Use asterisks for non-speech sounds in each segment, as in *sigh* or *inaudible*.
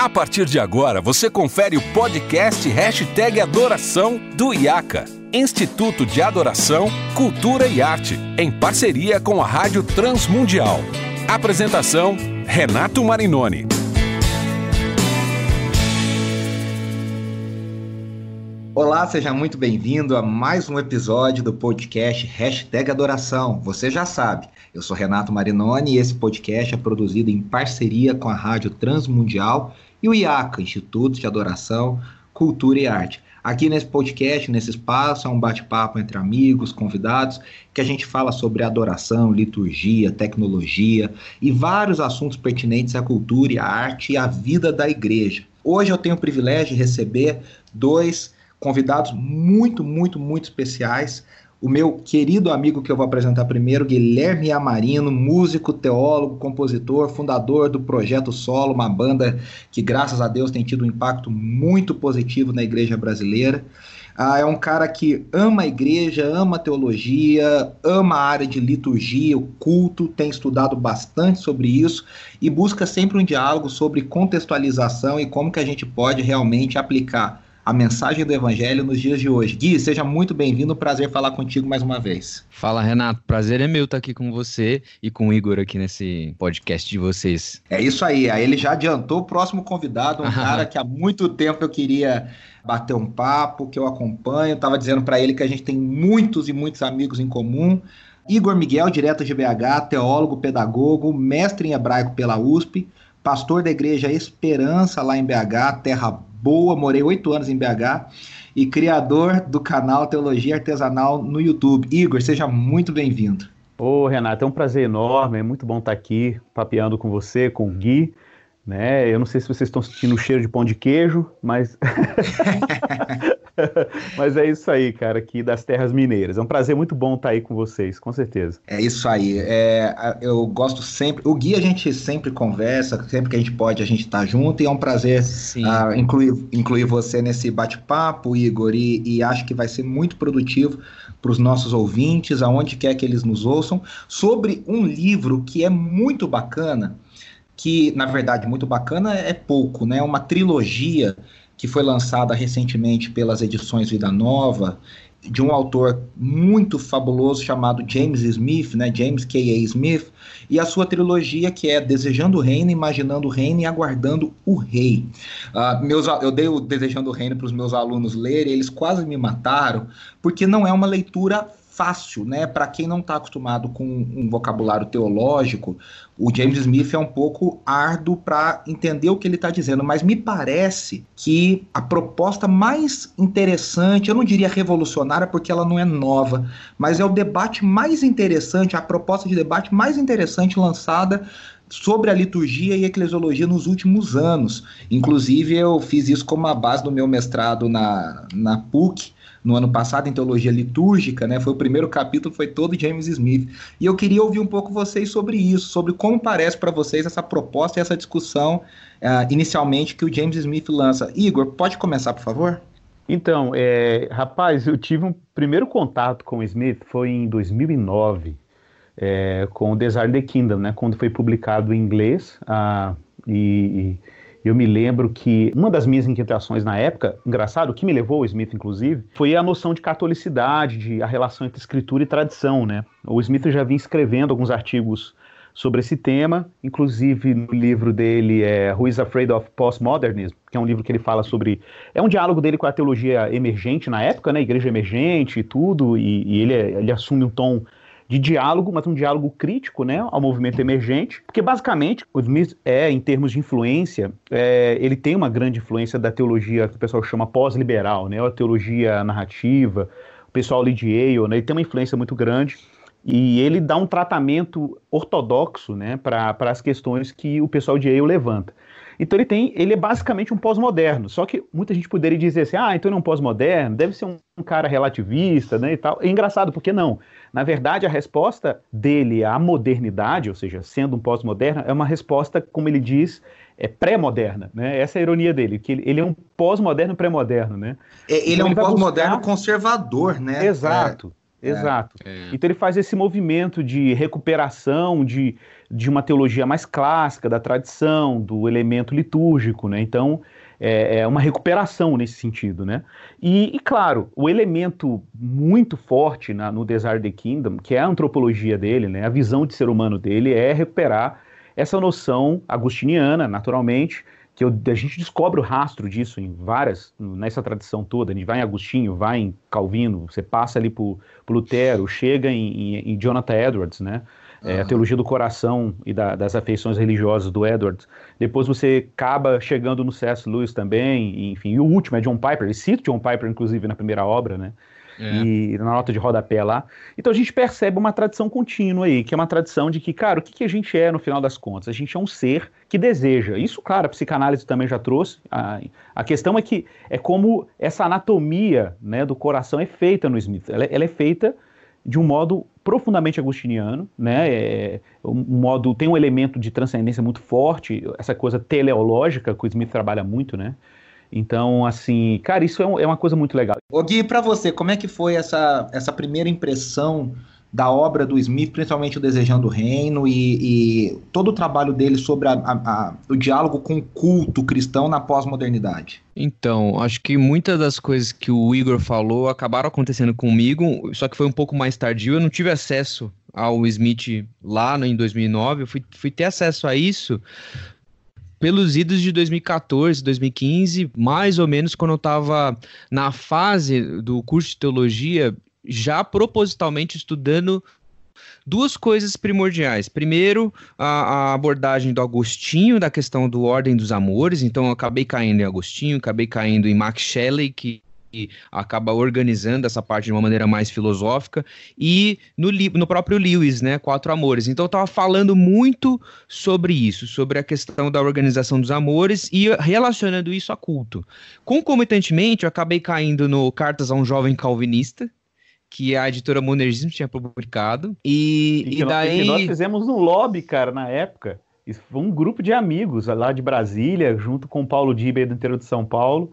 A partir de agora, você confere o podcast Hashtag Adoração do IACA, Instituto de Adoração, Cultura e Arte, em parceria com a Rádio Transmundial. Apresentação, Renato Marinoni. Olá, seja muito bem-vindo a mais um episódio do podcast Hashtag Adoração. Você já sabe, eu sou Renato Marinoni e esse podcast é produzido em parceria com a Rádio Transmundial e o IACA, Instituto de Adoração, Cultura e Arte. Aqui nesse podcast, nesse espaço, é um bate-papo entre amigos, convidados, que a gente fala sobre adoração, liturgia, tecnologia e vários assuntos pertinentes à cultura, à arte e à vida da igreja. Hoje eu tenho o privilégio de receber dois convidados muito, muito, muito especiais. O meu querido amigo que eu vou apresentar primeiro, Guilherme Amarino, músico, teólogo, compositor, fundador do Projeto Solo, uma banda que, graças a Deus, tem tido um impacto muito positivo na igreja brasileira. Ah, é um cara que ama a igreja, ama a teologia, ama a área de liturgia, o culto, tem estudado bastante sobre isso e busca sempre um diálogo sobre contextualização e como que a gente pode realmente aplicar a mensagem do Evangelho nos dias de hoje. Gui, seja muito bem-vindo, prazer falar contigo mais uma vez. Fala, Renato, prazer é meu estar aqui com você e com o Igor aqui nesse podcast de vocês. É isso aí, aí ele já adiantou o próximo convidado, um *laughs* cara que há muito tempo eu queria bater um papo, que eu acompanho, estava dizendo para ele que a gente tem muitos e muitos amigos em comum. Igor Miguel, direto de BH, teólogo, pedagogo, mestre em hebraico pela USP, pastor da igreja Esperança lá em BH, terra boa, morei oito anos em BH e criador do canal Teologia Artesanal no YouTube. Igor, seja muito bem-vindo. Ô, Renato, é um prazer enorme, é muito bom estar aqui papeando com você, com o Gui. Né? Eu não sei se vocês estão sentindo o cheiro de pão de queijo, mas *laughs* Mas é isso aí, cara, aqui das terras mineiras. É um prazer muito bom estar aí com vocês, com certeza. É isso aí. É, eu gosto sempre. O Gui a gente sempre conversa, sempre que a gente pode, a gente tá junto, e é um prazer uh, incluir, incluir você nesse bate-papo, Igor, e, e acho que vai ser muito produtivo para os nossos ouvintes, aonde quer que eles nos ouçam, sobre um livro que é muito bacana, que na verdade muito bacana é pouco, né? Uma trilogia que foi lançada recentemente pelas edições Vida Nova, de um autor muito fabuloso chamado James Smith, né, James K.A. Smith, e a sua trilogia que é Desejando o Reino, Imaginando o Reino e Aguardando o Rei. Uh, meus, eu dei o Desejando o Reino para os meus alunos lerem, eles quase me mataram, porque não é uma leitura fácil, né? Para quem não está acostumado com um vocabulário teológico, o James Smith é um pouco árduo para entender o que ele está dizendo, mas me parece que a proposta mais interessante, eu não diria revolucionária porque ela não é nova, mas é o debate mais interessante, a proposta de debate mais interessante lançada sobre a liturgia e eclesiologia nos últimos anos. Inclusive, eu fiz isso como a base do meu mestrado na, na PUC, no ano passado em teologia litúrgica, né? Foi o primeiro capítulo, foi todo James Smith. E eu queria ouvir um pouco vocês sobre isso, sobre como parece para vocês essa proposta e essa discussão uh, inicialmente que o James Smith lança. Igor, pode começar, por favor? Então, é, rapaz, eu tive um primeiro contato com o Smith foi em 2009, é, com o Desire the Kingdom, né? Quando foi publicado em inglês uh, e, e eu me lembro que uma das minhas inquietações na época, engraçado, o que me levou o Smith, inclusive, foi a noção de catolicidade, de a relação entre escritura e tradição, né? O Smith já vinha escrevendo alguns artigos sobre esse tema, inclusive no livro dele é Who is Afraid of Postmodernism, que é um livro que ele fala sobre é um diálogo dele com a teologia emergente na época, né, igreja emergente e tudo, e, e ele, ele assume um tom de diálogo, mas um diálogo crítico né, ao movimento emergente, porque basicamente o Smith é, em termos de influência, é, ele tem uma grande influência da teologia que o pessoal chama pós-liberal, né, a teologia narrativa, o pessoal Lee Yale, né, ele tem uma influência muito grande e ele dá um tratamento ortodoxo né, para as questões que o pessoal de Yale levanta. Então ele tem, ele é basicamente um pós-moderno. Só que muita gente poderia dizer assim, ah, então ele é um pós-moderno, deve ser um, um, cara relativista, né, e tal. É engraçado, porque não? Na verdade, a resposta dele à modernidade, ou seja, sendo um pós-moderno, é uma resposta, como ele diz, é pré-moderna, né? Essa é a ironia dele, que ele, ele é um pós-moderno pré-moderno, né? É, ele então, é um pós-moderno buscar... conservador, né? Exato. Exato. É. Então ele faz esse movimento de recuperação de, de uma teologia mais clássica, da tradição, do elemento litúrgico, né? Então é, é uma recuperação nesse sentido, né? E, e claro, o elemento muito forte na, no Desire the Kingdom, que é a antropologia dele, né? A visão de ser humano dele é recuperar essa noção agustiniana, naturalmente, que eu, a gente descobre o rastro disso em várias, nessa tradição toda, a gente vai em Agostinho, vai em Calvino, você passa ali por, por Lutero, chega em, em, em Jonathan Edwards, né? É, a teologia do coração e da, das afeições religiosas do Edwards. Depois você acaba chegando no C.S. Lewis também, e, enfim. E o último é John Piper, ele cita John Piper, inclusive, na primeira obra, né? É. E na nota de rodapé lá. Então a gente percebe uma tradição contínua aí, que é uma tradição de que, cara, o que, que a gente é no final das contas? A gente é um ser que deseja. Isso, claro, a psicanálise também já trouxe. A, a questão é que é como essa anatomia né, do coração é feita no Smith. Ela, ela é feita de um modo profundamente agustiniano, né? É, um modo tem um elemento de transcendência muito forte, essa coisa teleológica que o Smith trabalha muito, né? Então, assim, cara, isso é, um, é uma coisa muito legal. Ô Gui, para você, como é que foi essa, essa primeira impressão da obra do Smith, principalmente o Desejando o Reino e, e todo o trabalho dele sobre a, a, a, o diálogo com o culto cristão na pós-modernidade? Então, acho que muitas das coisas que o Igor falou acabaram acontecendo comigo, só que foi um pouco mais tardio. Eu não tive acesso ao Smith lá em 2009, eu fui, fui ter acesso a isso pelos idos de 2014, 2015, mais ou menos quando eu estava na fase do curso de teologia, já propositalmente estudando duas coisas primordiais. Primeiro, a, a, abordagem do Agostinho, da questão do ordem dos amores. Então, eu acabei caindo em Agostinho, acabei caindo em Max Shelley, que acaba organizando essa parte de uma maneira mais filosófica, e no, no próprio Lewis, né, Quatro Amores. Então eu estava falando muito sobre isso, sobre a questão da organização dos amores e relacionando isso a culto. Concomitantemente, eu acabei caindo no Cartas a um Jovem Calvinista, que a editora Monergismo tinha publicado, e, e, e daí... Nós, fizemos um lobby, cara, na época, isso foi um grupo de amigos lá de Brasília, junto com o Paulo Dibe, do interior de São Paulo,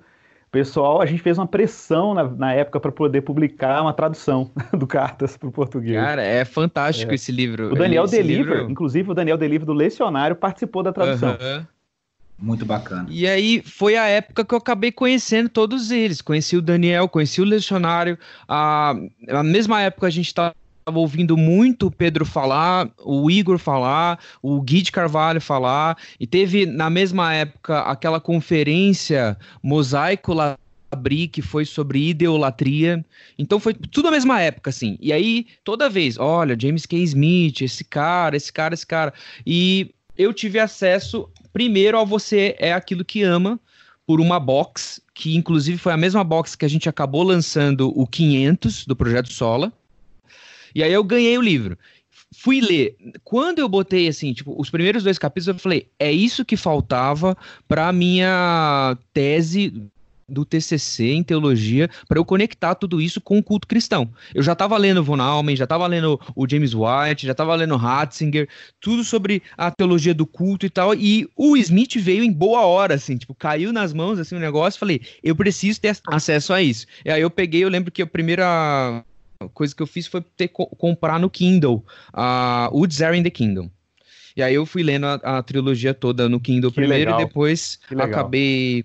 pessoal, a gente fez uma pressão na, na época para poder publicar uma tradução *laughs* do Cartas para o português. Cara, é fantástico é. esse livro. O Daniel Deliver, livro... inclusive o Daniel Deliver do Lecionário participou da tradução. Uhum. Muito bacana. E aí foi a época que eu acabei conhecendo todos eles. Conheci o Daniel, conheci o Lecionário. A, a mesma época a gente estava estava ouvindo muito o Pedro falar, o Igor falar, o Gui de Carvalho falar, e teve na mesma época aquela conferência Mosaico Labri, que foi sobre ideolatria. Então foi tudo na mesma época, assim. E aí, toda vez, olha, James K. Smith, esse cara, esse cara, esse cara. E eu tive acesso, primeiro, ao Você é Aquilo que Ama, por uma box, que inclusive foi a mesma box que a gente acabou lançando o 500 do Projeto Sola. E aí eu ganhei o livro. Fui ler. Quando eu botei assim, tipo, os primeiros dois capítulos, eu falei, é isso que faltava para minha tese do TCC em teologia para eu conectar tudo isso com o culto cristão. Eu já estava lendo Von Almen, já estava lendo o James White, já estava lendo Ratzinger, tudo sobre a teologia do culto e tal, e o Smith veio em boa hora, assim, tipo, caiu nas mãos, assim, o negócio, falei, eu preciso ter acesso a isso. E aí eu peguei, eu lembro que a primeira coisa que eu fiz foi ter comprar no Kindle uh, o Desire in the Kingdom. E aí eu fui lendo a, a trilogia toda no Kindle que primeiro legal. e depois acabei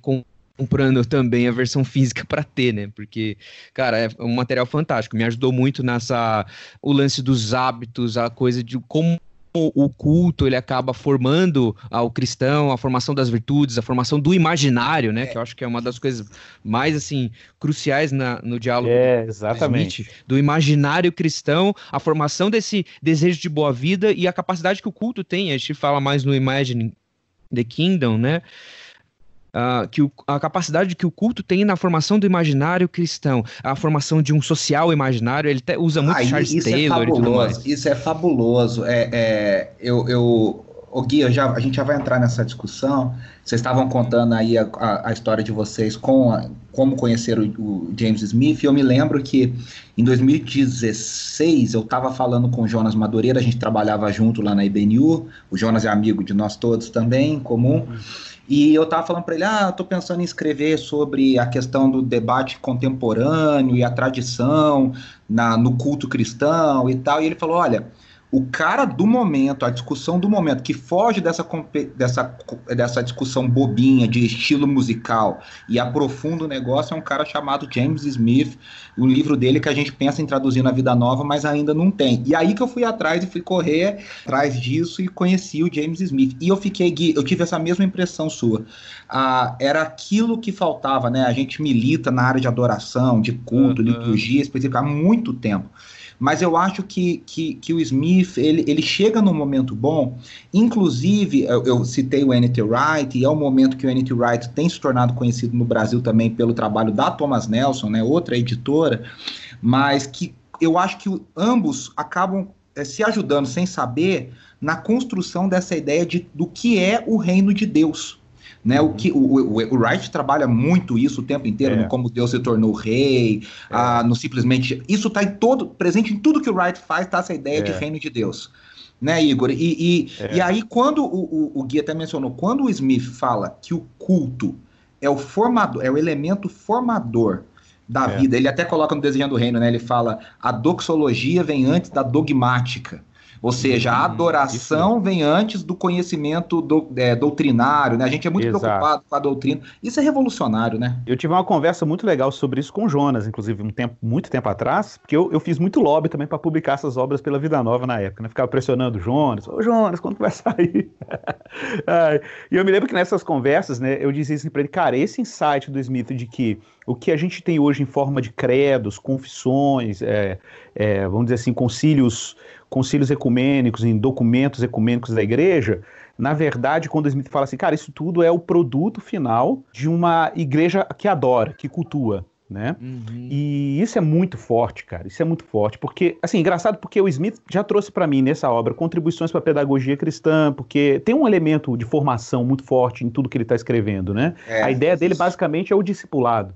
comprando também a versão física *laughs* para ter, né? Porque, cara, é um material fantástico. Me ajudou muito nessa o lance dos hábitos, a coisa de como o culto ele acaba formando ao cristão, a formação das virtudes, a formação do imaginário, né? É. Que eu acho que é uma das coisas mais assim cruciais na, no diálogo é, exatamente. Smith, do imaginário cristão, a formação desse desejo de boa vida e a capacidade que o culto tem. A gente fala mais no Imagine the Kingdom, né? Uh, que o, a capacidade que o culto tem na formação do imaginário cristão, a formação de um social imaginário, ele te, usa muito ah, Charles isso é Taylor é fabuloso, Isso é fabuloso. É, é, eu, eu, Ô Gui, já, a gente já vai entrar nessa discussão. Vocês estavam contando aí a, a, a história de vocês com a, como conheceram o, o, James Smith. E eu me lembro que em 2016 eu estava falando com o Jonas Madureira, a gente trabalhava junto lá na IBNU. O Jonas é amigo de nós todos também, comum. E eu estava falando para ele: ah, estou pensando em escrever sobre a questão do debate contemporâneo e a tradição na, no culto cristão e tal. E ele falou: olha o cara do momento, a discussão do momento, que foge dessa, dessa, dessa discussão bobinha de estilo musical e aprofunda o negócio, é um cara chamado James Smith, o livro dele que a gente pensa em traduzir na Vida Nova, mas ainda não tem. E aí que eu fui atrás e fui correr atrás disso e conheci o James Smith. E eu fiquei, eu tive essa mesma impressão sua. Ah, era aquilo que faltava, né? A gente milita na área de adoração, de culto, uhum. liturgia específica há muito tempo mas eu acho que, que, que o Smith ele, ele chega num momento bom, inclusive eu, eu citei o N.T. Wright, e é o momento que o N.T. Wright tem se tornado conhecido no Brasil também pelo trabalho da Thomas Nelson, né, outra editora, mas que eu acho que ambos acabam é, se ajudando sem saber na construção dessa ideia de, do que é o reino de Deus. Né? O, que, o, o, o Wright trabalha muito isso o tempo inteiro, é. no como Deus se tornou rei, é. ah, no simplesmente. Isso está em todo, presente em tudo que o Wright faz, está essa ideia é. de reino de Deus. Né, Igor? E, e, é. e aí, quando o, o, o Gui até mencionou, quando o Smith fala que o culto é o formador, é o elemento formador da é. vida, ele até coloca no Desejando o Reino, né? Ele fala: a doxologia vem antes da dogmática. Ou seja, a adoração vem antes do conhecimento do, é, doutrinário, né? A gente é muito Exato. preocupado com a doutrina. Isso é revolucionário, né? Eu tive uma conversa muito legal sobre isso com o Jonas, inclusive, um tempo, muito tempo atrás, porque eu, eu fiz muito lobby também para publicar essas obras pela Vida Nova na época, né? Ficava pressionando o Jonas, ô Jonas, quando vai sair? *laughs* e eu me lembro que nessas conversas, né, eu dizia assim para ele, cara, esse insight do Smith de que o que a gente tem hoje em forma de credos, confissões, é, é, vamos dizer assim, concílios concílios ecumênicos, em documentos ecumênicos da igreja, na verdade, quando Smith fala assim, cara, isso tudo é o produto final de uma igreja que adora, que cultua. Né? Uhum. E isso é muito forte, cara. Isso é muito forte, porque assim, engraçado porque o Smith já trouxe para mim nessa obra contribuições para a pedagogia cristã, porque tem um elemento de formação muito forte em tudo que ele está escrevendo, né? É, a ideia dele basicamente é o discipulado.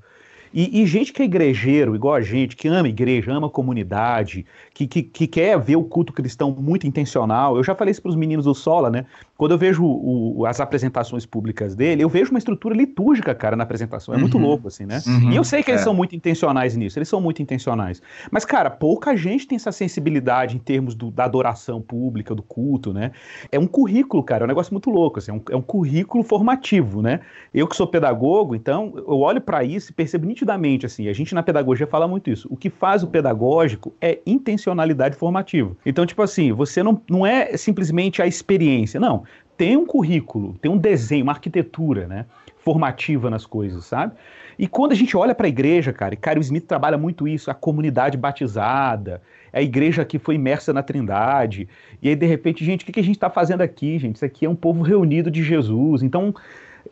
E, e, gente que é igrejeiro, igual a gente, que ama igreja, ama comunidade, que, que, que quer ver o culto cristão muito intencional. Eu já falei isso para os meninos do Sola, né? Quando eu vejo o, as apresentações públicas dele, eu vejo uma estrutura litúrgica, cara, na apresentação. É uhum. muito louco, assim, né? Uhum. E eu sei que eles é. são muito intencionais nisso, eles são muito intencionais. Mas, cara, pouca gente tem essa sensibilidade em termos do, da adoração pública, do culto, né? É um currículo, cara, é um negócio muito louco, assim, é um, é um currículo formativo, né? Eu que sou pedagogo, então, eu olho para isso e percebo nitidamente, assim, a gente na pedagogia fala muito isso. O que faz o pedagógico é intencionalidade formativa. Então, tipo assim, você não, não é simplesmente a experiência, não tem um currículo, tem um desenho, uma arquitetura, né? Formativa nas coisas, sabe? E quando a gente olha para a igreja, cara, e Caio Smith trabalha muito isso, a comunidade batizada, a igreja que foi imersa na Trindade, e aí de repente, gente, o que, que a gente está fazendo aqui, gente? Isso aqui é um povo reunido de Jesus. Então,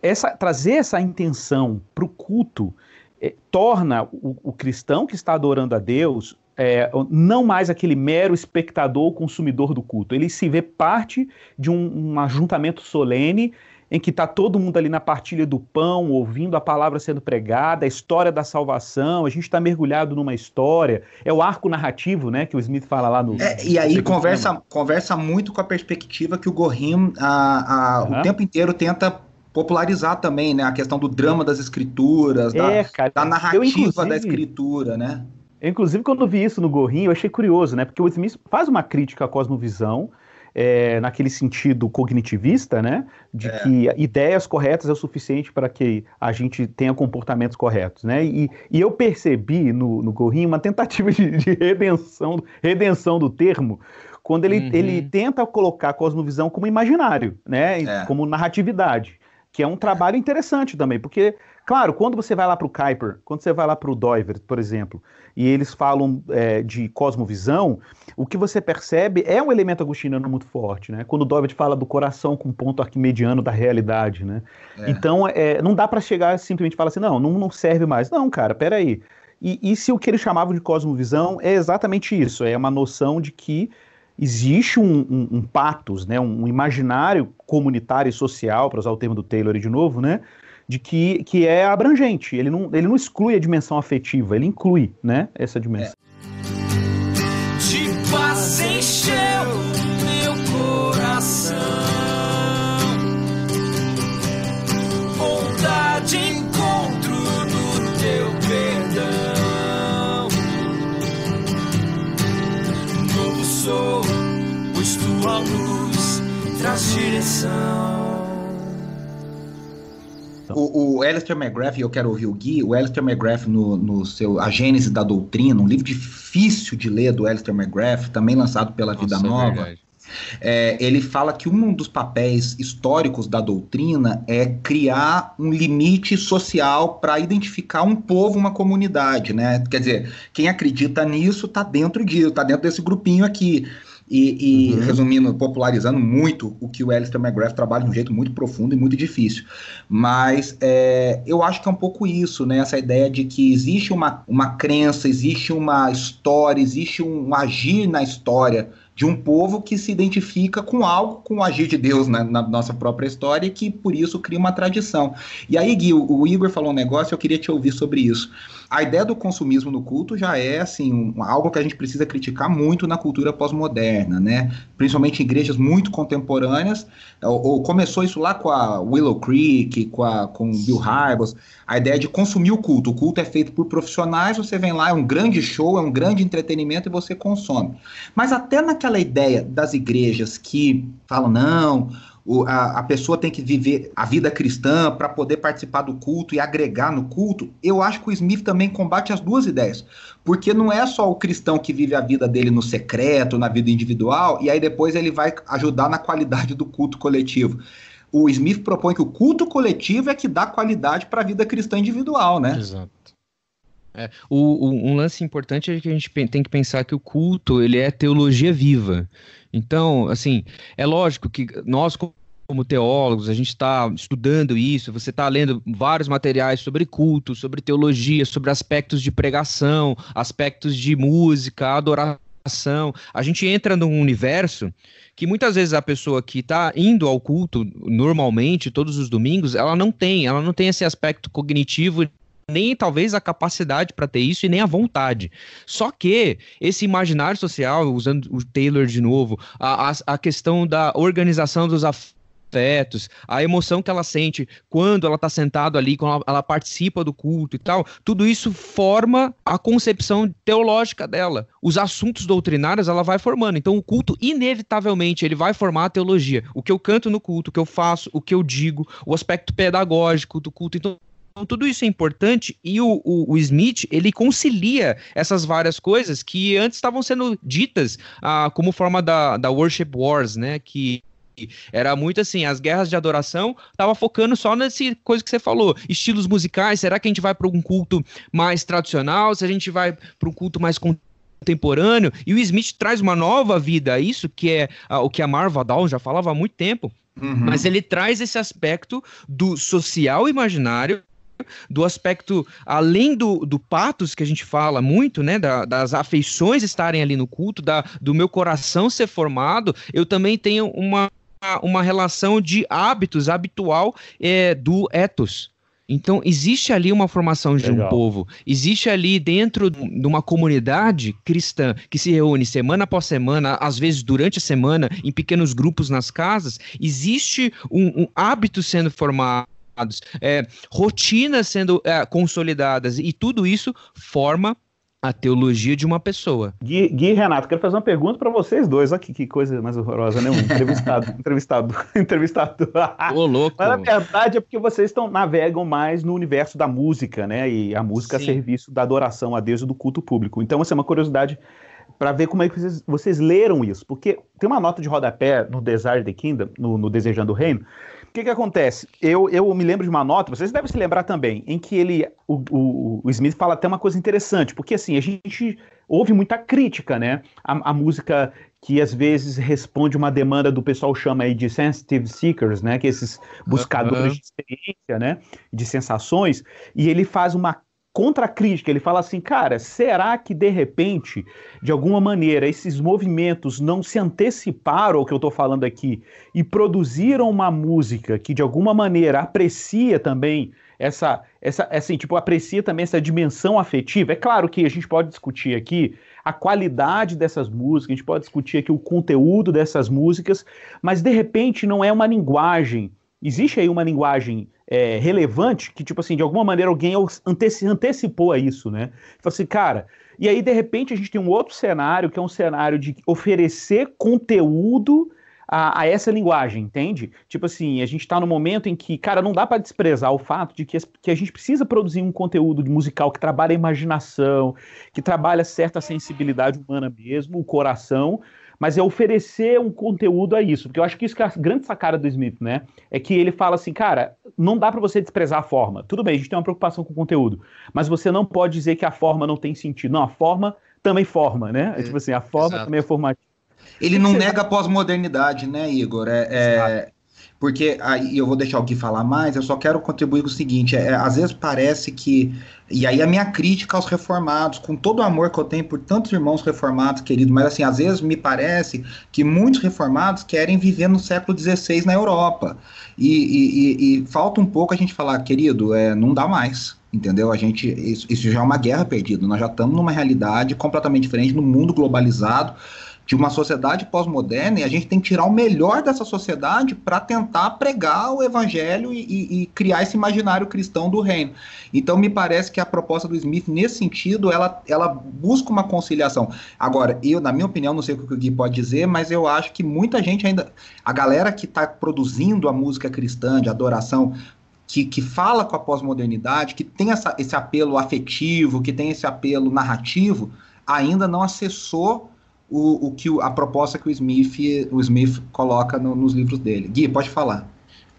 essa, trazer essa intenção para o culto é, torna o, o cristão que está adorando a Deus é, não mais aquele mero espectador ou consumidor do culto. Ele se vê parte de um, um ajuntamento solene em que está todo mundo ali na partilha do pão, ouvindo a palavra sendo pregada, a história da salvação, a gente está mergulhado numa história, é o arco narrativo, né, que o Smith fala lá no... É, e aí conversa, conversa muito com a perspectiva que o Gorim a, a, uhum. o tempo inteiro tenta popularizar também, né, a questão do drama das escrituras, é, da, cara, da narrativa eu, da escritura, né? Inclusive, quando eu vi isso no Gorrinho, eu achei curioso, né? Porque o Smith faz uma crítica à cosmovisão, é, naquele sentido cognitivista, né? De é. que ideias corretas é o suficiente para que a gente tenha comportamentos corretos, né? E, e eu percebi no, no Gorrinho uma tentativa de, de, redenção, redenção do termo, quando ele, uhum. ele tenta colocar a cosmovisão como imaginário, né? É. Como narratividade, que é um trabalho interessante também, porque, claro, quando você vai lá para o Kuiper, quando você vai lá para o Doiver, por exemplo, e eles falam é, de cosmovisão, o que você percebe é um elemento agostiniano muito forte, né? Quando o Dovid fala do coração com ponto arquimediano da realidade, né? É. Então, é, não dá para chegar simplesmente falar assim, não, não, não serve mais. Não, cara, peraí. E, e se o que eles chamavam de cosmovisão é exatamente isso, é uma noção de que existe um, um, um patos, né, um imaginário comunitário e social, para usar o termo do Taylor de novo, né, de que, que é abrangente. Ele não, ele não exclui a dimensão afetiva, ele inclui né, essa dimensão. É. De paz encheu meu coração, vontade encontro no teu perdão. Novo sou, pois tua luz traz direção. Então. O, o Alistair McGrath, eu quero ouvir o Gui, o Alistair McGrath no, no seu A Gênese da Doutrina, um livro difícil de ler do Alistair McGrath, também lançado pela Nossa, Vida é Nova. É, ele fala que um dos papéis históricos da doutrina é criar um limite social para identificar um povo, uma comunidade, né? Quer dizer, quem acredita nisso está dentro disso, está dentro desse grupinho aqui. E, e uhum. resumindo, popularizando muito o que o Alistair McGrath trabalha de um jeito muito profundo e muito difícil. Mas é, eu acho que é um pouco isso, né? Essa ideia de que existe uma, uma crença, existe uma história, existe um agir na história de um povo que se identifica com algo, com o agir de Deus na, na nossa própria história e que por isso cria uma tradição. E aí, Gui, o, o Igor falou um negócio, eu queria te ouvir sobre isso a ideia do consumismo no culto já é assim um, algo que a gente precisa criticar muito na cultura pós-moderna, né? Principalmente em igrejas muito contemporâneas. Ou, ou, começou isso lá com a Willow Creek, com a com Bill Hybels, a ideia de consumir o culto. O culto é feito por profissionais, você vem lá, é um grande show, é um grande entretenimento e você consome. Mas até naquela ideia das igrejas que falam não, o, a, a, pessoa tem que viver a vida cristã para poder participar do culto e agregar no culto, eu acho que o Smith também combate as duas ideias. Porque não é só o cristão que vive a vida dele no secreto, na vida individual, e aí depois ele vai ajudar na qualidade do culto coletivo. O Smith propõe que o culto coletivo é que dá qualidade para a vida cristã individual, né? Exato. É, o, o, um lance importante é que a gente tem que pensar que o culto ele é teologia viva. Então, assim, é lógico que nós como teólogos, a gente está estudando isso, você está lendo vários materiais sobre culto, sobre teologia, sobre aspectos de pregação, aspectos de música, adoração. A gente entra num universo que muitas vezes a pessoa que está indo ao culto normalmente, todos os domingos, ela não tem, ela não tem esse aspecto cognitivo nem talvez a capacidade para ter isso e nem a vontade. Só que esse imaginário social, usando o Taylor de novo, a, a, a questão da organização dos afetos, a emoção que ela sente quando ela está sentada ali, quando ela, ela, participa do culto e tal, tudo isso forma a concepção teológica dela. Os assuntos doutrinários ela vai formando. Então o culto, inevitavelmente, ele vai formar a teologia. O que eu canto no culto, o que eu faço, o que eu digo, o aspecto pedagógico do culto. Então tudo isso é importante e o, o, o, Smith ele concilia essas várias coisas que antes estavam sendo ditas ah, como forma da, da Worship Wars, né? Que era muito assim, as guerras de adoração tava focando só nessa coisa que você falou, estilos musicais, será que a gente vai para um culto mais tradicional, se a gente vai para um culto mais contemporâneo, e o Smith traz uma nova vida a isso, que é ah, o que a Marva Down já falava há muito tempo, uhum. mas ele traz esse aspecto do social imaginário do aspecto, além do, do patos que a gente fala muito, né, da, das afeições estarem ali no culto, da, do meu coração ser formado, eu também tenho uma, uma relação de hábitos habitual é, do ethos. Então, existe ali uma formação de Legal. um povo, existe ali dentro de uma comunidade cristã que se reúne semana após semana, às vezes durante a semana, em pequenos grupos nas casas, existe um, um hábito sendo formado é, rotinas sendo é, consolidadas, e tudo isso forma a teologia de uma pessoa. Gui, Gui Renato, quero fazer uma pergunta para vocês dois. Olha que, que, coisa mais horrorosa, né? Um *laughs* entrevistado, entrevistado, *laughs* entrevistado. Ô, louco. Mas na verdade é porque vocês estão navegam mais no universo da música, né? E a música Sim. a serviço da adoração a Deus e do culto público. Então, essa é uma curiosidade para ver como é que vocês, vocês, leram isso. Porque tem uma nota de rodapé no Desire the Kingdom, no, no Desejando o Reino, que, que acontece? Eu, eu me lembro de uma nota, vocês devem se lembrar também, em que ele, o, o, o Smith fala até uma coisa interessante, porque assim, a gente ouve muita crítica, né? A, a, música que às vezes responde uma demanda do pessoal chama aí de sensitive seekers, né? Que é esses buscadores uhum. de experiência, né? De sensações, e ele faz uma contra a crítica. Ele fala assim, cara, será que de repente, de alguma maneira, esses movimentos não se anteciparam ao que eu estou falando aqui e produziram uma música que de alguma maneira aprecia também essa, essa, assim, tipo, aprecia também essa dimensão afetiva. É claro que a gente pode discutir aqui a qualidade dessas músicas, a gente pode discutir aqui o conteúdo dessas músicas, mas de repente não é uma linguagem. Existe aí uma linguagem é, relevante que, tipo assim, de alguma maneira alguém anteci antecipou a isso, né? Falei assim, cara, e aí de repente a gente tem um outro cenário que é um cenário de oferecer conteúdo a, a, essa linguagem, entende? Tipo assim, a gente está no momento em que, cara, não dá para desprezar o fato de que, que a gente precisa produzir um conteúdo musical que trabalha a imaginação, que trabalha certa sensibilidade humana mesmo, o coração, mas é oferecer um conteúdo a isso, porque eu acho que isso que é a grande sacada do Smith, né? É que ele fala assim, cara, não dá para você desprezar a forma. Tudo bem, a gente tem uma preocupação com o conteúdo, mas você não pode dizer que a forma não tem sentido. Não, a forma também forma, né? É, tipo assim, a forma Exato. também é formativa. Ele não nega a pós-modernidade, né, Igor? É, é, porque aí eu vou deixar o Gui falar mais, eu só quero contribuir com o seguinte: é, às vezes parece que. E aí a minha crítica aos reformados, com todo o amor que eu tenho por tantos irmãos reformados, querido, mas assim, às vezes me parece que muitos reformados querem viver no século XVI na Europa. E, e, e, e falta um pouco a gente falar, querido, é, não dá mais entendeu? A gente isso, isso, já é uma guerra perdida. Nós já estamos numa realidade completamente diferente, no mundo globalizado de uma sociedade pós-moderna e a gente tem que tirar o melhor dessa sociedade para tentar pregar o evangelho e, e, e, criar esse imaginário cristão do reino. Então me parece que a proposta do Smith nesse sentido ela, ela busca uma conciliação. Agora eu na minha opinião não sei o que o Gui pode dizer, mas eu acho que muita gente ainda a galera que está produzindo a música cristã de adoração que, que, fala com a pós-modernidade, que tem essa, esse apelo afetivo, que tem esse apelo narrativo, ainda não acessou o, o que a proposta que o Smith, o Smith coloca no, nos livros dele. Gui, pode falar.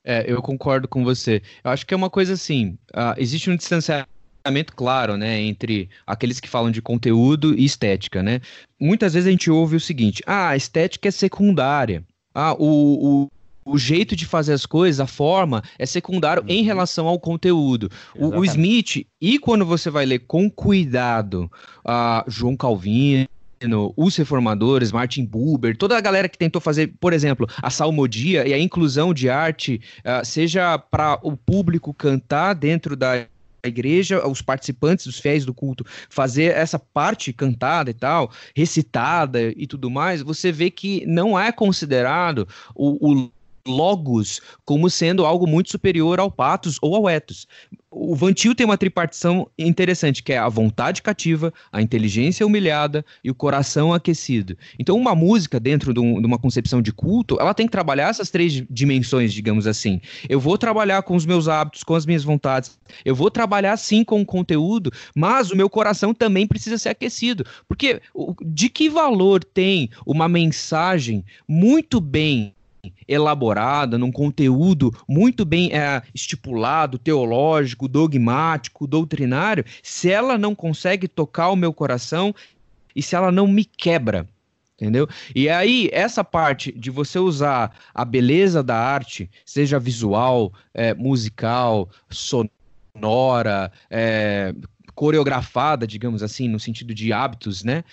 É, eu concordo com você. Eu acho que é uma coisa assim, uh, existe um distanciamento claro, né, entre aqueles que falam de conteúdo e estética, né? Muitas vezes a gente ouve o seguinte: ah, a estética é secundária. Ah, o, o, o jeito de fazer as coisas, a forma, é secundário uhum. em relação ao conteúdo. O, o, Smith, e quando você vai ler com cuidado uh, João Calvino, os reformadores, Martin Buber, toda a galera que tentou fazer, por exemplo, a salmodia e a inclusão de arte, uh, seja para o público cantar dentro da igreja, os participantes, os fiéis do culto, fazer essa parte cantada e tal, recitada e tudo mais, você vê que não é considerado o, o logos como sendo algo muito superior ao patos ou ao ethos. O Vantil tem uma tripartição interessante, que é a vontade cativa, a inteligência humilhada e o coração aquecido. Então, uma música, dentro de, um, de uma concepção de culto, ela tem que trabalhar essas três dimensões, digamos assim. Eu vou trabalhar com os meus hábitos, com as minhas vontades, eu vou trabalhar sim com o conteúdo, mas o meu coração também precisa ser aquecido. Porque de que valor tem uma mensagem muito bem elaborada, num conteúdo muito bem é, estipulado, teológico, dogmático, doutrinário, se ela não consegue tocar o meu coração e se ela não me quebra. Entendeu? E aí, essa parte de você usar a beleza da arte, seja visual, é, musical, sonora, é, coreografada, digamos assim, no sentido de hábitos, né?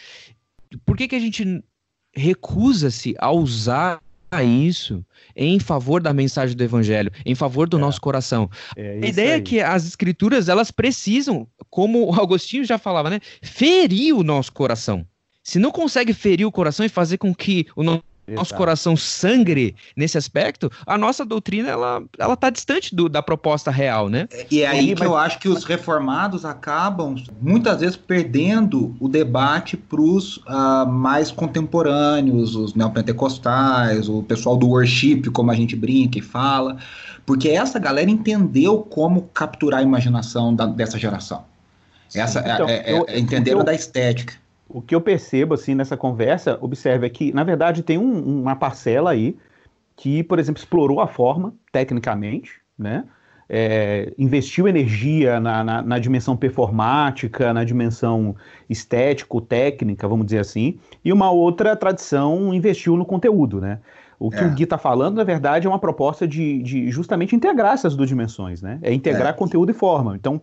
Por que, que a gente recusa-se a usar isso em favor da mensagem do evangelho, em favor do é. nosso coração. É a ideia aí. é que as escrituras, elas precisam, como o Agostinho já falava, né, ferir o nosso coração. Se não consegue ferir o coração e fazer com que o nosso nosso coração sangre nesse aspecto, a nossa doutrina ela, ela tá distante do, da proposta real, né? E é aí que eu acho que os reformados acabam muitas vezes perdendo o debate para os uh, ah, mais contemporâneos, os neopentecostais, o pessoal do worship, como a gente brinca e fala, porque essa galera entendeu como capturar a imaginação da, dessa geração. Essa então, é, é, é, entenderam eu, da estética o que eu percebo assim nessa conversa, observe é que, na verdade, tem um, uma parcela aí que, por exemplo, explorou a forma tecnicamente, né? É, investiu energia na, na, na, dimensão performática, na dimensão estético-técnica, vamos dizer assim, e uma outra tradição investiu no conteúdo, né? O que é. o Gui está falando, na verdade, é uma proposta de, de, justamente integrar essas duas dimensões, né? É integrar é. conteúdo e forma. Então,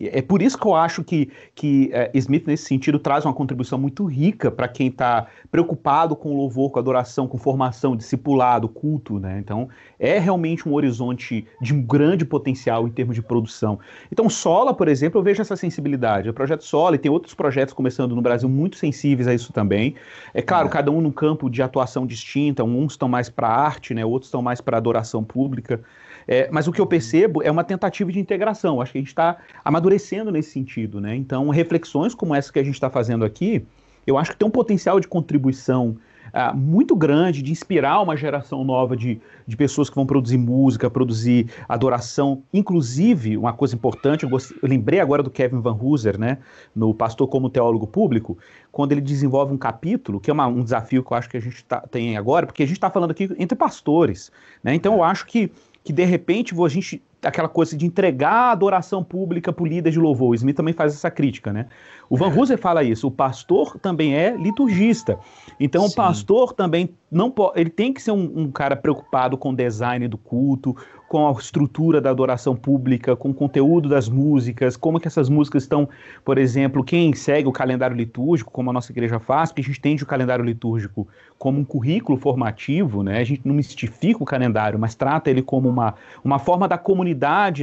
É por isso que eu acho que, que é, Smith, nesse sentido, traz uma contribuição muito rica para quem está preocupado com louvor, com adoração, com formação, discipulado, culto. Né? Então, é realmente um horizonte de um grande potencial em termos de produção. Então, Sola, por exemplo, eu vejo essa sensibilidade. O projeto Sola, e tem outros projetos começando no Brasil muito sensíveis a isso também. É claro, é. cada um num campo de atuação distinta, uns estão mais para arte, né? outros estão mais para adoração pública. É, mas o que eu percebo é uma tentativa de integração. Acho que a gente está amadurecendo nesse sentido, né? Então, reflexões como essa que a gente está fazendo aqui, eu acho que tem um potencial de contribuição uh, muito grande, de inspirar uma geração nova de, de pessoas que vão produzir música, produzir adoração. Inclusive, uma coisa importante, eu, eu lembrei agora do Kevin Van Hooser, né, no Pastor como Teólogo Público, quando ele desenvolve um capítulo, que é uma, um desafio que eu acho que a gente tá, tem agora, porque a gente está falando aqui entre pastores. Né? Então, eu acho que que de repente a gente aquela coisa de entregar a adoração pública por líder de louvor. O Smith também faz essa crítica, né? O Van Hooser fala isso. O pastor também é liturgista. Então, Sim. o pastor também não pode, ele tem que ser um, um, cara preocupado com o design do culto, com a estrutura da adoração pública, com o conteúdo das músicas, como que essas músicas estão, por exemplo, quem segue o calendário litúrgico, como a nossa igreja faz, porque a gente entende o calendário litúrgico como um currículo formativo, né? A gente não mistifica o calendário, mas trata ele como uma, uma forma da comunidade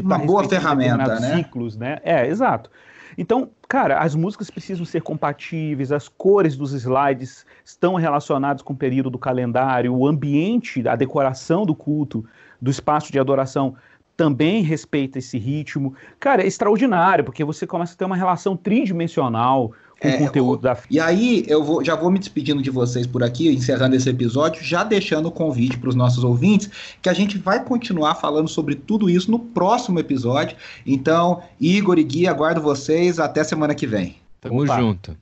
uma tá boa ferramenta, né? ciclos, né? É, exato. Então, cara, as músicas precisam ser compatíveis, as cores dos slides estão relacionadas com o período do calendário, o ambiente, a decoração do culto, do espaço de adoração também respeita esse ritmo. Cara, é extraordinário, porque você começa a ter uma relação tridimensional com é, conteúdo da E aí, eu vou, já vou me despedindo de vocês por aqui, encerrando esse episódio, já deixando o convite para os nossos ouvintes, que a gente vai continuar falando sobre tudo isso no próximo episódio. Então, Igor e Gui, aguardo vocês. Até semana que vem. Tamo Opa. junto.